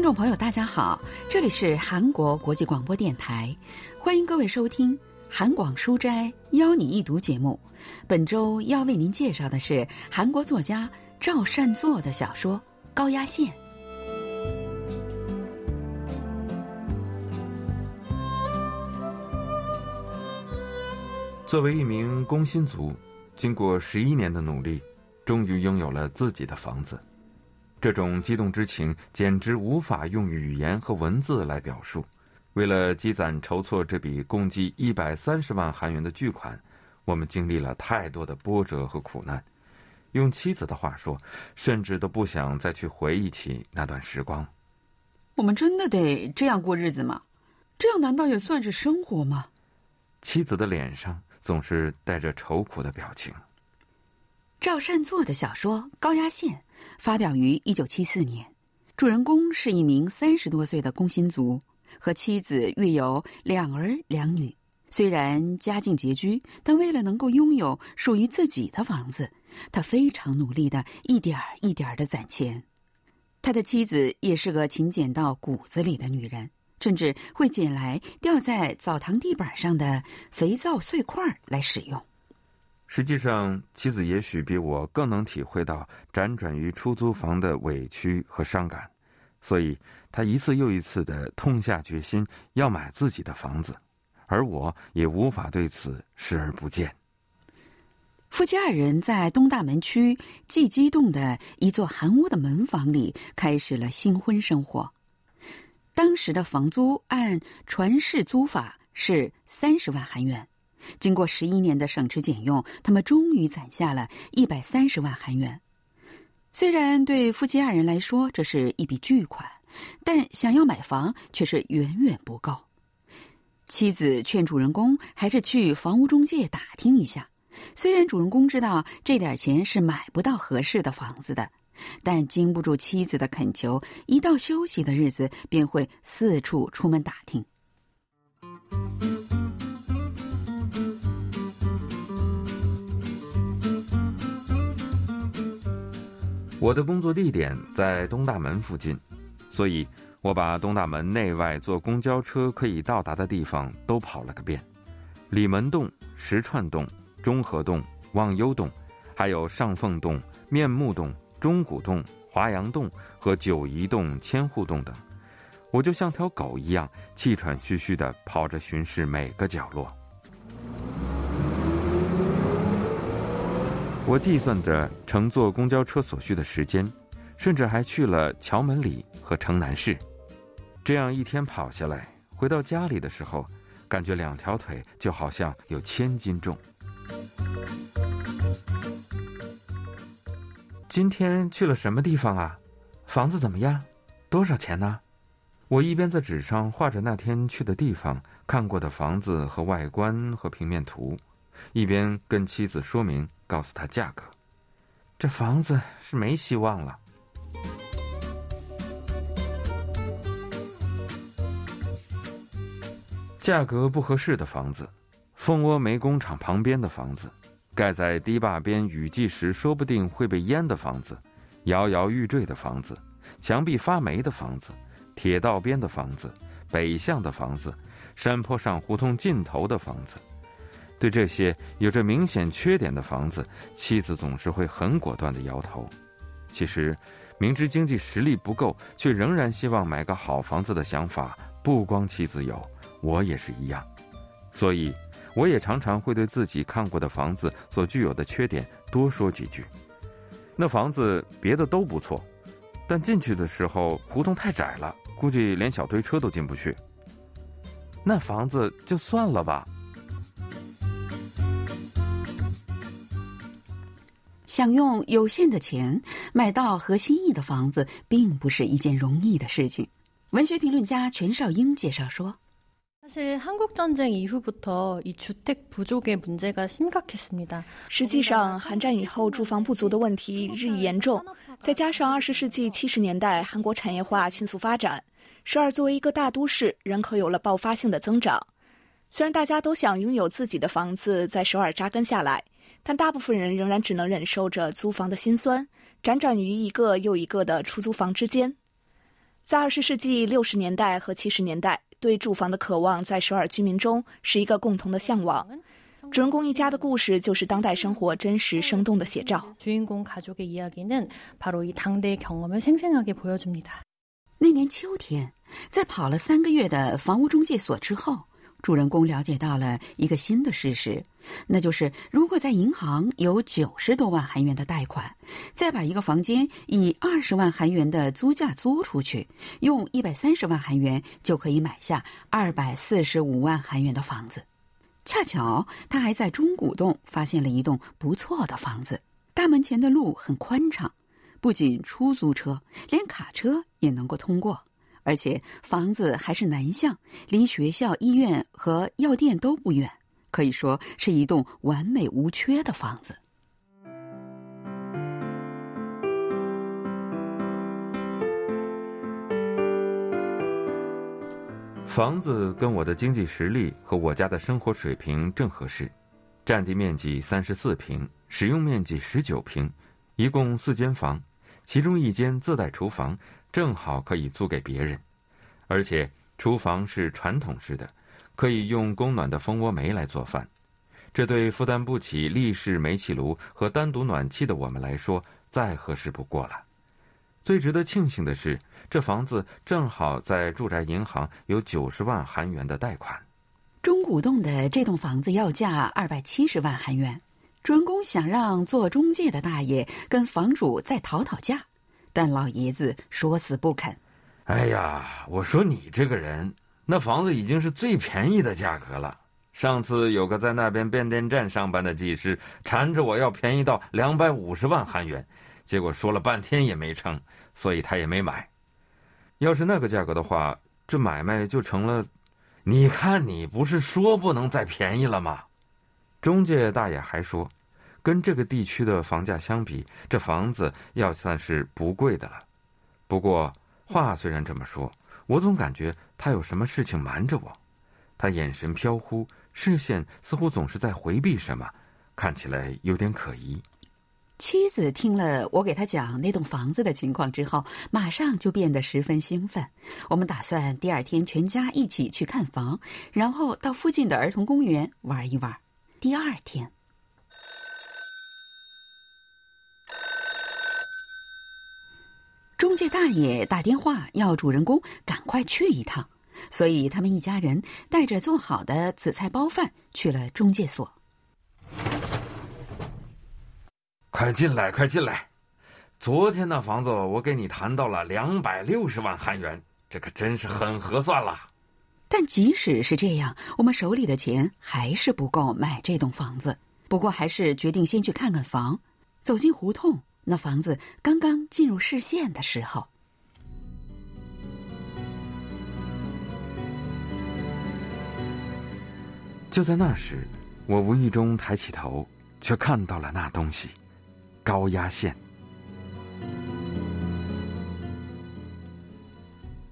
听众朋友，大家好，这里是韩国国际广播电台，欢迎各位收听《韩广书斋邀你一读》节目。本周要为您介绍的是韩国作家赵善作的小说《高压线》。作为一名工薪族，经过十一年的努力，终于拥有了自己的房子。这种激动之情简直无法用语言和文字来表述。为了积攒筹措这笔共计一百三十万韩元的巨款，我们经历了太多的波折和苦难。用妻子的话说，甚至都不想再去回忆起那段时光。我们真的得这样过日子吗？这样难道也算是生活吗？妻子的脸上总是带着愁苦的表情。赵善作的小说《高压线》发表于一九七四年，主人公是一名三十多岁的工薪族，和妻子育有两儿两女。虽然家境拮据，但为了能够拥有属于自己的房子，他非常努力的一点儿一点儿的攒钱。他的妻子也是个勤俭到骨子里的女人，甚至会捡来掉在澡堂地板上的肥皂碎块来使用。实际上，妻子也许比我更能体会到辗转于出租房的委屈和伤感，所以她一次又一次的痛下决心要买自己的房子，而我也无法对此视而不见。夫妻二人在东大门区既激动的一座韩屋的门房里开始了新婚生活。当时的房租按传世租法是三十万韩元。经过十一年的省吃俭用，他们终于攒下了一百三十万韩元。虽然对夫妻二人来说这是一笔巨款，但想要买房却是远远不够。妻子劝主人公还是去房屋中介打听一下。虽然主人公知道这点钱是买不到合适的房子的，但经不住妻子的恳求，一到休息的日子便会四处出门打听。我的工作地点在东大门附近，所以我把东大门内外坐公交车可以到达的地方都跑了个遍：李门洞、石串洞、中和洞、望优洞，还有上凤洞、面目洞、中古洞、华阳洞和九夷洞、千户洞等。我就像条狗一样，气喘吁吁地跑着巡视每个角落。我计算着乘坐公交车所需的时间，甚至还去了桥门里和城南市。这样一天跑下来，回到家里的时候，感觉两条腿就好像有千斤重。今天去了什么地方啊？房子怎么样？多少钱呢？我一边在纸上画着那天去的地方、看过的房子和外观和平面图。一边跟妻子说明，告诉他价格，这房子是没希望了。价格不合适的房子，蜂窝煤工厂旁边的房子，盖在堤坝边雨季时说不定会被淹的房子，摇摇欲坠的房子，墙壁发霉的房子，铁道边的房子，北向的房子，山坡上胡同尽头的房子。对这些有着明显缺点的房子，妻子总是会很果断的摇头。其实，明知经济实力不够，却仍然希望买个好房子的想法，不光妻子有，我也是一样。所以，我也常常会对自己看过的房子所具有的缺点多说几句。那房子别的都不错，但进去的时候胡同太窄了，估计连小推车都进不去。那房子就算了吧。想用有限的钱买到合心意的房子，并不是一件容易的事情。文学评论家全少英介绍说：“实际上，韩战以后住房不足的问题日益严重，再加上二十世纪七十年代韩国产业化迅速发展，首尔作为一个大都市，人口有了爆发性的增长。虽然大家都想拥有自己的房子，在首尔扎根下来。”但大部分人仍然只能忍受着租房的辛酸，辗转于一个又一个的出租房之间。在二十世纪六十年代和七十年代，对住房的渴望在首尔居民中是一个共同的向往。主人公一家的故事就是当代生活真实生动的写照。主人公家族的이야기는바로이당대경험을생생하게보여줍니 다. 那年秋天，在跑了三个月的房屋中介所之后。主人公了解到了一个新的事实，那就是如果在银行有九十多万韩元的贷款，再把一个房间以二十万韩元的租价租出去，用一百三十万韩元就可以买下二百四十五万韩元的房子。恰巧他还在中古洞发现了一栋不错的房子，大门前的路很宽敞，不仅出租车，连卡车也能够通过。而且房子还是南向，离学校、医院和药店都不远，可以说是一栋完美无缺的房子。房子跟我的经济实力和我家的生活水平正合适，占地面积三十四平，使用面积十九平，一共四间房，其中一间自带厨房。正好可以租给别人，而且厨房是传统式的，可以用供暖的蜂窝煤来做饭。这对负担不起立式煤气炉和单独暖气的我们来说，再合适不过了。最值得庆幸的是，这房子正好在住宅银行有九十万韩元的贷款。中古洞的这栋房子要价二百七十万韩元，主人公想让做中介的大爷跟房主再讨讨价。但老爷子说死不肯。哎呀，我说你这个人，那房子已经是最便宜的价格了。上次有个在那边变电站上班的技师，缠着我要便宜到两百五十万韩元，结果说了半天也没成，所以他也没买。要是那个价格的话，这买卖就成了。你看，你不是说不能再便宜了吗？中介大爷还说。跟这个地区的房价相比，这房子要算是不贵的了。不过话虽然这么说，我总感觉他有什么事情瞒着我。他眼神飘忽，视线似乎总是在回避什么，看起来有点可疑。妻子听了我给他讲那栋房子的情况之后，马上就变得十分兴奋。我们打算第二天全家一起去看房，然后到附近的儿童公园玩一玩。第二天。中介大爷打电话要主人公赶快去一趟，所以他们一家人带着做好的紫菜包饭去了中介所。快进来，快进来！昨天那房子我给你谈到了两百六十万韩元，这可真是很合算了。但即使是这样，我们手里的钱还是不够买这栋房子。不过还是决定先去看看房。走进胡同。那房子刚刚进入视线的时候，就在那时，我无意中抬起头，却看到了那东西——高压线。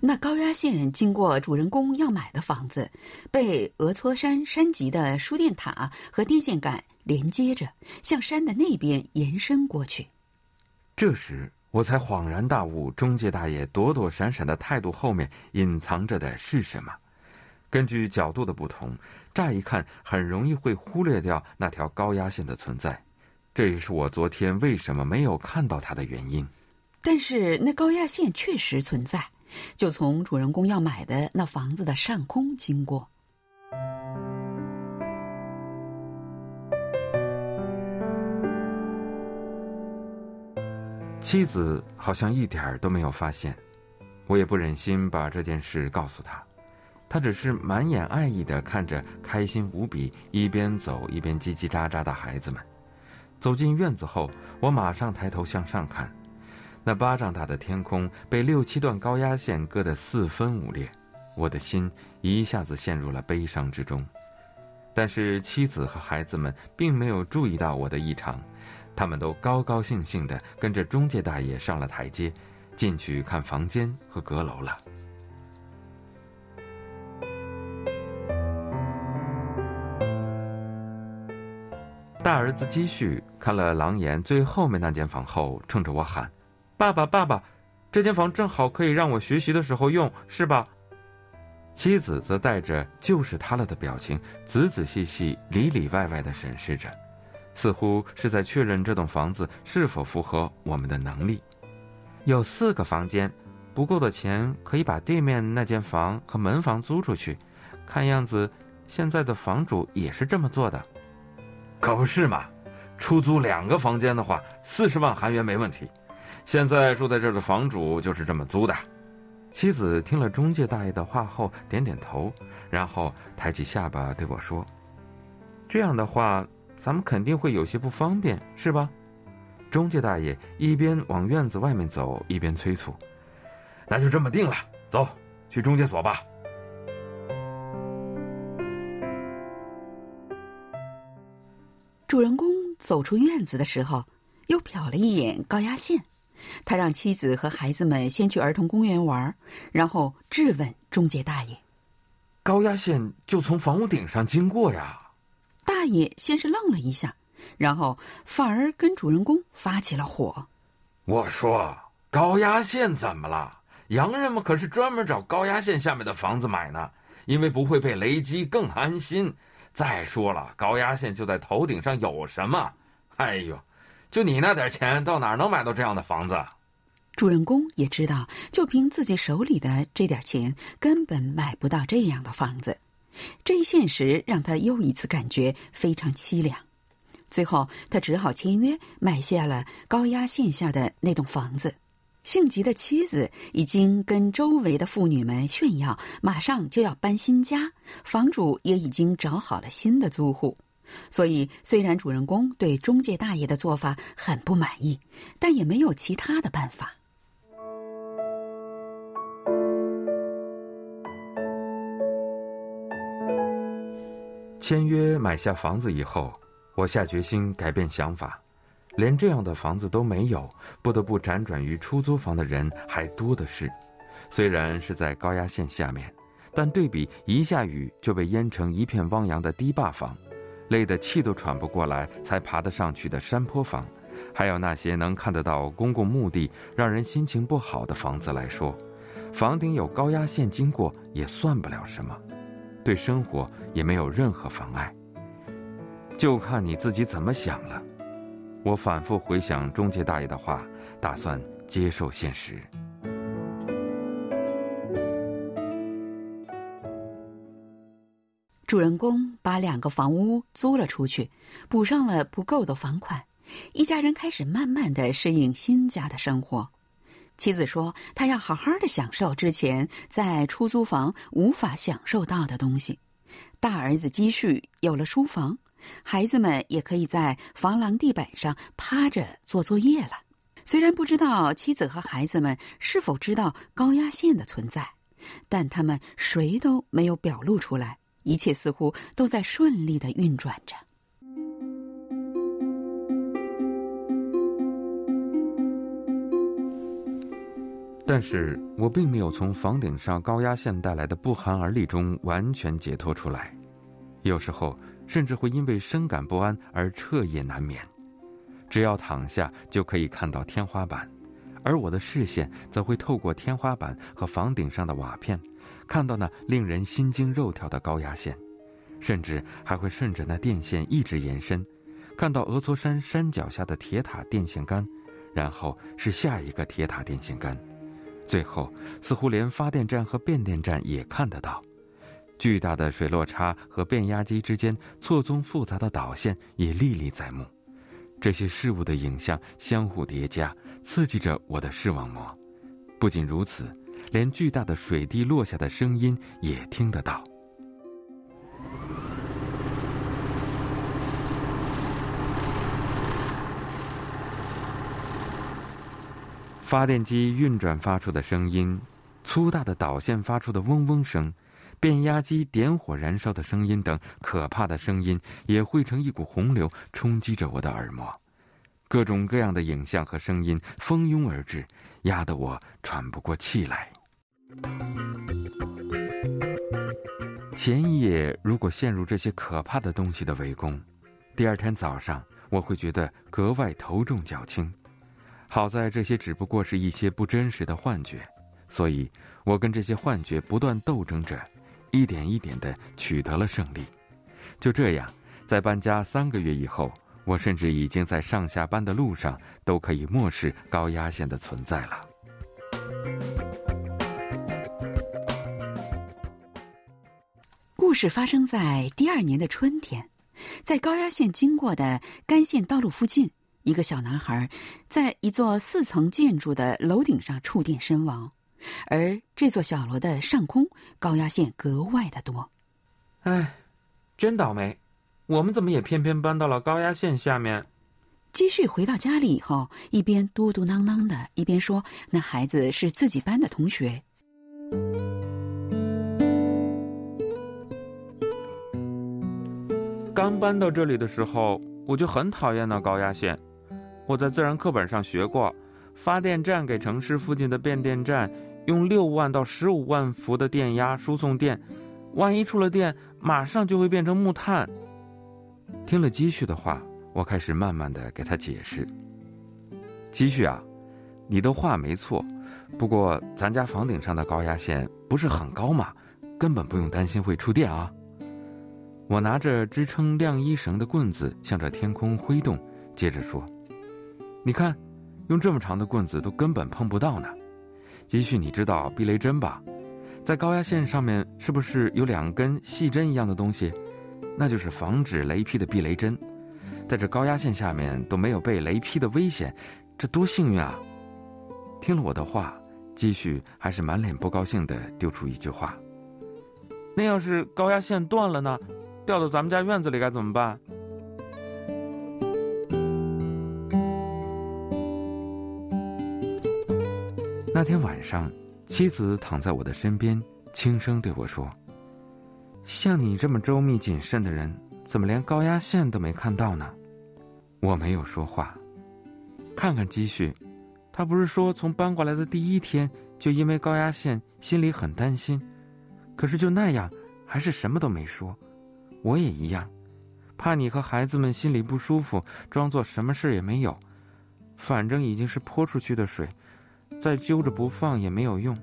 那高压线经过主人公要买的房子，被俄措山山脊的输电塔和电线杆连接着，向山的那边延伸过去。这时，我才恍然大悟，中介大爷躲躲闪闪的态度后面隐藏着的是什么。根据角度的不同，乍一看很容易会忽略掉那条高压线的存在。这也是我昨天为什么没有看到它的原因。但是，那高压线确实存在，就从主人公要买的那房子的上空经过。妻子好像一点儿都没有发现，我也不忍心把这件事告诉她，她只是满眼爱意的看着开心无比、一边走一边叽叽喳喳的孩子们。走进院子后，我马上抬头向上看，那巴掌大的天空被六七段高压线割得四分五裂，我的心一下子陷入了悲伤之中。但是妻子和孩子们并没有注意到我的异常。他们都高高兴兴的跟着中介大爷上了台阶，进去看房间和阁楼了。大儿子积蓄看了《狼岩》最后面那间房后，冲着我喊：“爸爸，爸爸，这间房正好可以让我学习的时候用，是吧？妻子则带着就是他了的表情，仔仔细细、里里外外的审视着，似乎是在确认这栋房子是否符合我们的能力。有四个房间，不够的钱可以把对面那间房和门房租出去。看样子，现在的房主也是这么做的。可不是嘛？出租两个房间的话，四十万韩元没问题。现在住在这儿的房主就是这么租的。妻子听了中介大爷的话后，点点头，然后抬起下巴对我说：“这样的话，咱们肯定会有些不方便，是吧？”中介大爷一边往院子外面走，一边催促：“那就这么定了，走去中介所吧。”主人公走出院子的时候，又瞟了一眼高压线。他让妻子和孩子们先去儿童公园玩，然后质问中介大爷：“高压线就从房屋顶上经过呀？”大爷先是愣了一下，然后反而跟主人公发起了火：“我说高压线怎么了？洋人们可是专门找高压线下面的房子买呢，因为不会被雷击，更安心。再说了，高压线就在头顶上，有什么？哎呦！”就你那点钱，到哪能买到这样的房子？主人公也知道，就凭自己手里的这点钱，根本买不到这样的房子。这一现实让他又一次感觉非常凄凉。最后，他只好签约买下了高压线下的那栋房子。性急的妻子已经跟周围的妇女们炫耀，马上就要搬新家，房主也已经找好了新的租户。所以，虽然主人公对中介大爷的做法很不满意，但也没有其他的办法。签约买下房子以后，我下决心改变想法。连这样的房子都没有，不得不辗转于出租房的人还多的是。虽然是在高压线下面，但对比一下雨就被淹成一片汪洋的堤坝房。累得气都喘不过来才爬得上去的山坡房，还有那些能看得到公共墓地让人心情不好的房子来说，房顶有高压线经过也算不了什么，对生活也没有任何妨碍。就看你自己怎么想了。我反复回想中介大爷的话，打算接受现实。主人公把两个房屋租了出去，补上了不够的房款，一家人开始慢慢的适应新家的生活。妻子说：“她要好好的享受之前在出租房无法享受到的东西。大儿子积蓄有了书房，孩子们也可以在房廊地板上趴着做作业了。虽然不知道妻子和孩子们是否知道高压线的存在，但他们谁都没有表露出来。”一切似乎都在顺利的运转着，但是我并没有从房顶上高压线带来的不寒而栗中完全解脱出来，有时候甚至会因为深感不安而彻夜难眠。只要躺下就可以看到天花板，而我的视线则会透过天花板和房顶上的瓦片。看到那令人心惊肉跳的高压线，甚至还会顺着那电线一直延伸，看到峨嵯山山脚下的铁塔电线杆，然后是下一个铁塔电线杆，最后似乎连发电站和变电站也看得到，巨大的水落差和变压机之间错综复杂的导线也历历在目。这些事物的影像相互叠加，刺激着我的视网膜。不仅如此。连巨大的水滴落下的声音也听得到。发电机运转发出的声音，粗大的导线发出的嗡嗡声，变压机点火燃烧的声音等可怕的声音，也汇成一股洪流，冲击着我的耳膜。各种各样的影像和声音蜂拥而至，压得我喘不过气来。前一夜如果陷入这些可怕的东西的围攻，第二天早上我会觉得格外头重脚轻。好在这些只不过是一些不真实的幻觉，所以我跟这些幻觉不断斗争着，一点一点的取得了胜利。就这样，在搬家三个月以后，我甚至已经在上下班的路上都可以漠视高压线的存在了。故事发生在第二年的春天，在高压线经过的干线道路附近。一个小男孩在一座四层建筑的楼顶上触电身亡，而这座小楼的上空高压线格外的多。哎，真倒霉！我们怎么也偏偏搬到了高压线下面？积蓄回到家里以后，一边嘟嘟囔囔的，一边说：“那孩子是自己班的同学。”刚搬到这里的时候，我就很讨厌那高压线。我在自然课本上学过，发电站给城市附近的变电站用六万到十五万伏的电压输送电，万一触了电，马上就会变成木炭。听了积蓄的话，我开始慢慢的给他解释。积蓄啊，你的话没错，不过咱家房顶上的高压线不是很高嘛，根本不用担心会触电啊。我拿着支撑晾衣绳的棍子向着天空挥动，接着说。你看，用这么长的棍子都根本碰不到呢。积蓄，你知道避雷针吧？在高压线上面是不是有两根细针一样的东西？那就是防止雷劈的避雷针。在这高压线下面都没有被雷劈的危险，这多幸运啊！听了我的话，积蓄还是满脸不高兴的丢出一句话：“那要是高压线断了呢？掉到咱们家院子里该怎么办？”那天晚上，妻子躺在我的身边，轻声对我说：“像你这么周密谨慎的人，怎么连高压线都没看到呢？”我没有说话。看看积蓄，他不是说从搬过来的第一天就因为高压线心里很担心，可是就那样，还是什么都没说。我也一样，怕你和孩子们心里不舒服，装作什么事也没有。反正已经是泼出去的水。再揪着不放也没有用。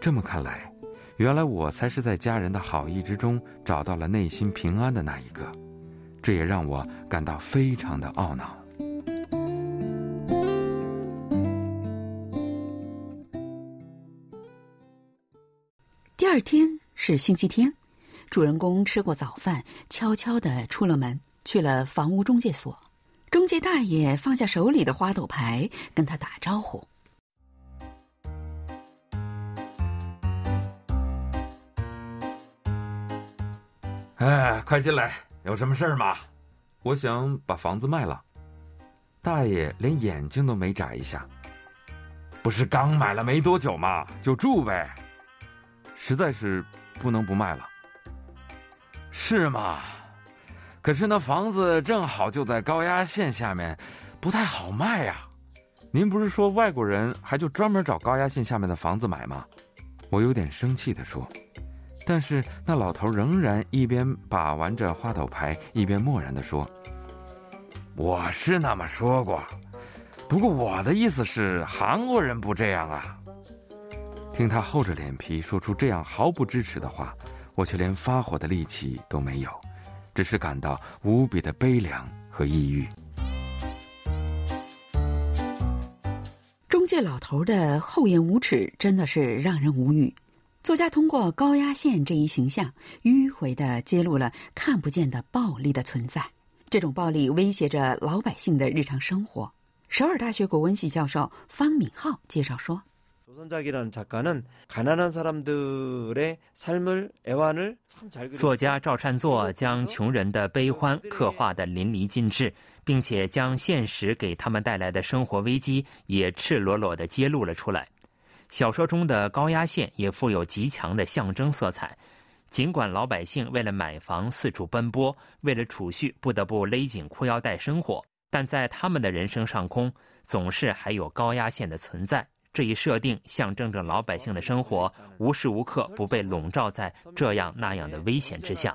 这么看来，原来我才是在家人的好意之中找到了内心平安的那一个，这也让我感到非常的懊恼。第二天是星期天，主人公吃过早饭，悄悄的出了门，去了房屋中介所。中介大爷放下手里的花朵牌，跟他打招呼：“哎，快进来，有什么事儿吗？我想把房子卖了。”大爷连眼睛都没眨一下：“不是刚买了没多久吗？就住呗。实在是不能不卖了。是吗？”可是那房子正好就在高压线下面，不太好卖呀。您不是说外国人还就专门找高压线下面的房子买吗？我有点生气的说。但是那老头仍然一边把玩着花斗牌，一边漠然的说：“我是那么说过，不过我的意思是韩国人不这样啊。”听他厚着脸皮说出这样毫不支持的话，我却连发火的力气都没有。只是感到无比的悲凉和抑郁。中介老头的厚颜无耻真的是让人无语。作家通过高压线这一形象，迂回的揭露了看不见的暴力的存在。这种暴力威胁着老百姓的日常生活。首尔大学国文系教授方敏浩介绍说。作家赵善作将穷人的悲欢刻画的淋漓尽致，并且将现实给他们带来的生活危机也赤裸裸的揭露了出来。小说中的高压线也富有极强的象征色彩。尽管老百姓为了买房四处奔波，为了储蓄不得不勒紧裤腰带生活，但在他们的人生上空，总是还有高压线的存在。这一设定象征着老百姓的生活无时无刻不被笼罩在这样那样的危险之下。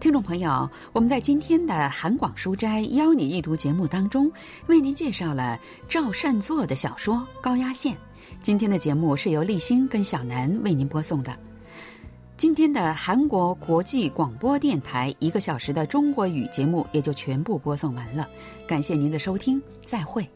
听众朋友我们在今天的韩广书斋邀你一读节目当中为您介绍了赵善作的小说高压线。今天的节目是由立新跟小南为您播送的。今天的韩国国际广播电台一个小时的中国语节目也就全部播送完了，感谢您的收听，再会。